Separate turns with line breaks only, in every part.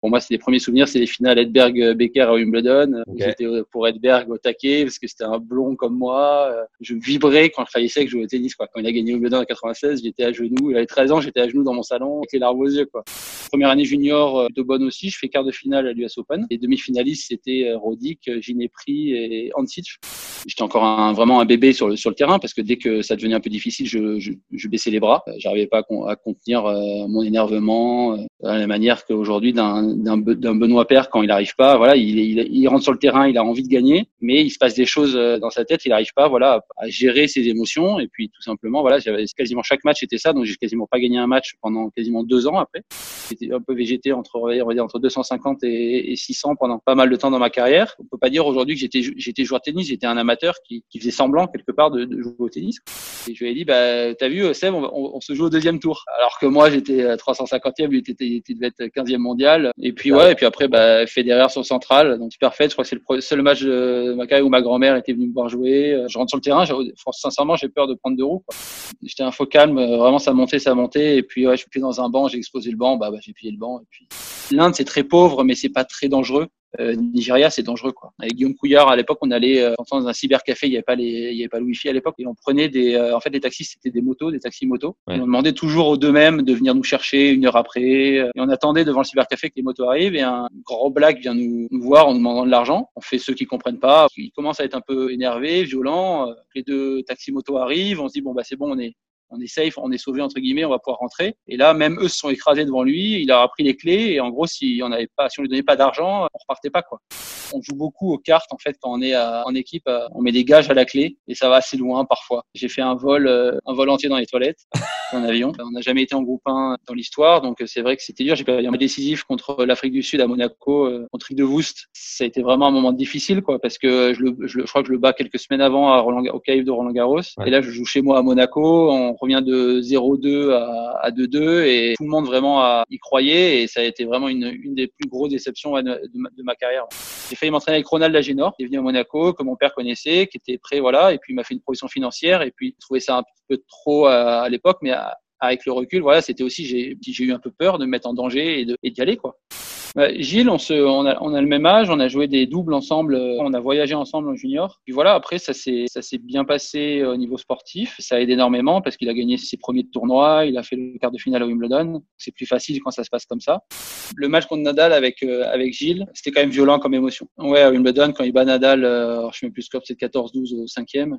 Pour moi, c'est les premiers souvenirs, c'est les finales Edberg-Becker à Wimbledon. J'étais pour Edberg au taquet parce que c'était un blond comme moi. Euh, Je vibrais quand je jouais au tennis. Quoi. Quand il a gagné Wimbledon en 96, j'étais à genoux. Il avait 13 ans, j'étais à genoux dans mon salon avec les larmes aux yeux. Quoi. Première année junior, euh, plutôt bonne aussi. Je fais quart de finale à l'US Open. Les demi-finalistes, c'était euh, Roddick, Ginepri et Hancic. J'étais encore un, vraiment un bébé sur le, sur le terrain parce que dès que ça devenait un peu difficile, je, je, je baissais les bras. J'arrivais pas à, con- à contenir euh, mon énervement de la manière qu'aujourd'hui d'un d'un Be- d'un Benoît Père quand il arrive pas. Voilà, il, il, il rentre sur le terrain, il a envie de gagner, mais il se passe des choses euh, dans sa tête, il n'arrive pas, voilà, à gérer ses émotions. Et puis tout simplement, voilà, j'avais quasiment chaque match était ça, donc j'ai quasiment pas gagné un match pendant quasiment deux ans après. J'étais un peu végété entre, on va dire, entre 250 et, et 600 pendant pas mal de temps dans ma carrière. On peut pas dire aujourd'hui que j'étais j'étais joueur de tennis, j'étais un amateur qui, qui faisait semblant quelque part de, de jouer au tennis. Et je lui ai dit, bah, t'as vu, Seb, on, on- se joue au deuxième tour. Alors que moi, j'étais à 350e, lui, il était, il devait être 15e mondial. Et puis, ouais, et puis après, bah, Federer sur central. Donc, super fait. Je crois que c'est le seul match de ma carrière où ma grand-mère était venue me voir jouer. Je rentre sur le terrain. Sincèrement, j'ai peur de prendre deux roues. J'étais un faux calme. euh, Vraiment, ça montait, ça montait. Et puis, ouais, je suis dans un banc, j'ai explosé le banc. Bah, bah j'ai plié le banc. Et puis, l'Inde, c'est très pauvre, mais c'est pas très dangereux. Euh, Nigeria, c'est dangereux quoi. Avec Guillaume Couillard, à l'époque, on allait euh, dans un cybercafé, il n'y avait pas les, il y avait pas le wifi à l'époque, et on prenait des, euh, en fait, les taxis, c'était des motos, des taxis motos.
Ouais.
Et on demandait toujours aux deux mêmes de venir nous chercher une heure après, euh, et on attendait devant le cybercafé que les motos arrivent, et un gros black vient nous, nous voir en nous demandant de l'argent. On fait ceux qui comprennent pas, ils commencent à être un peu énervés, violents. euh, Les deux taxis motos arrivent, on se dit bon bah c'est bon, on est on est safe, on est sauvé entre guillemets, on va pouvoir rentrer. Et là, même eux se sont écrasés devant lui. Il a pris les clés et en gros, si on avait pas, si on lui donnait pas d'argent, on repartait pas quoi. On joue beaucoup aux cartes en fait quand on est euh, en équipe. euh, On met des gages à la clé et ça va assez loin parfois. J'ai fait un vol, euh, un vol entier dans les toilettes en avion. On n'a jamais été en groupe 1 dans l'histoire, donc c'est vrai que c'était dur. J'ai perdu un match décisif contre l'Afrique du Sud à Monaco, contre Rick de Woest. Ça a été vraiment un moment difficile quoi parce que je, le, je, le- je crois que je le bats quelques semaines avant à Roland, au CAIF de Roland Garros.
Ouais.
Et là, je joue chez moi à Monaco. On revient de 0-2 à, à 2-2 et tout le monde vraiment y croyait et ça a été vraiment une, des plus grosses déceptions de, ma, carrière. J'ai failli m'entraîner avec Ronald Lagenor, qui est venu à Monaco, que mon père connaissait, qui était prêt, voilà, et puis il m'a fait une proposition financière et puis je ça un peu trop à, l'époque, mais avec le recul, voilà, c'était aussi j'ai eu un peu peur de me mettre en danger et d'y aller quoi. Ouais, Gilles, on se, on a, on a le même âge, on a joué des doubles ensemble, euh, on a voyagé ensemble en junior. Puis voilà, après ça s'est, bien passé euh, au niveau sportif. Ça aide énormément parce qu'il a gagné ses premiers tournois, il a fait le quart de finale à Wimbledon. C'est plus facile quand ça se passe comme ça. Le match contre Nadal avec euh, avec Gilles, c'était quand même violent comme émotion. Ouais, à Wimbledon quand il bat Nadal, euh, je même plus score, c'est 14-12 au cinquième.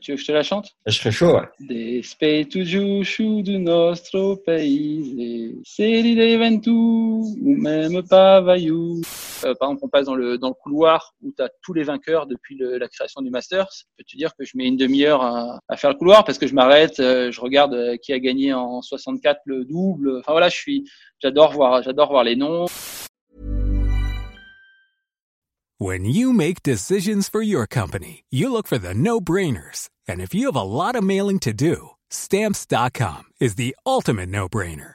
Tu veux que je te la chante?
Je serais chaud, ouais.
Giuscio do nostro paese, se rideva tu, pas vaillou. Euh, par exemple, on passe dans le, dans le couloir où tu as tous les vainqueurs depuis le- la création du Masters. Je peux te dire que je mets une demi-heure à, à faire le couloir parce que je m'arrête, euh, je regarde euh, qui a gagné en 64 le double. Enfin voilà, je suis, j'adore voir, j'adore voir les noms.
When you make decisions for your company, you look for the no brainers. And if you have a lot of mailing to do, stamps.com is the ultimate no brainer.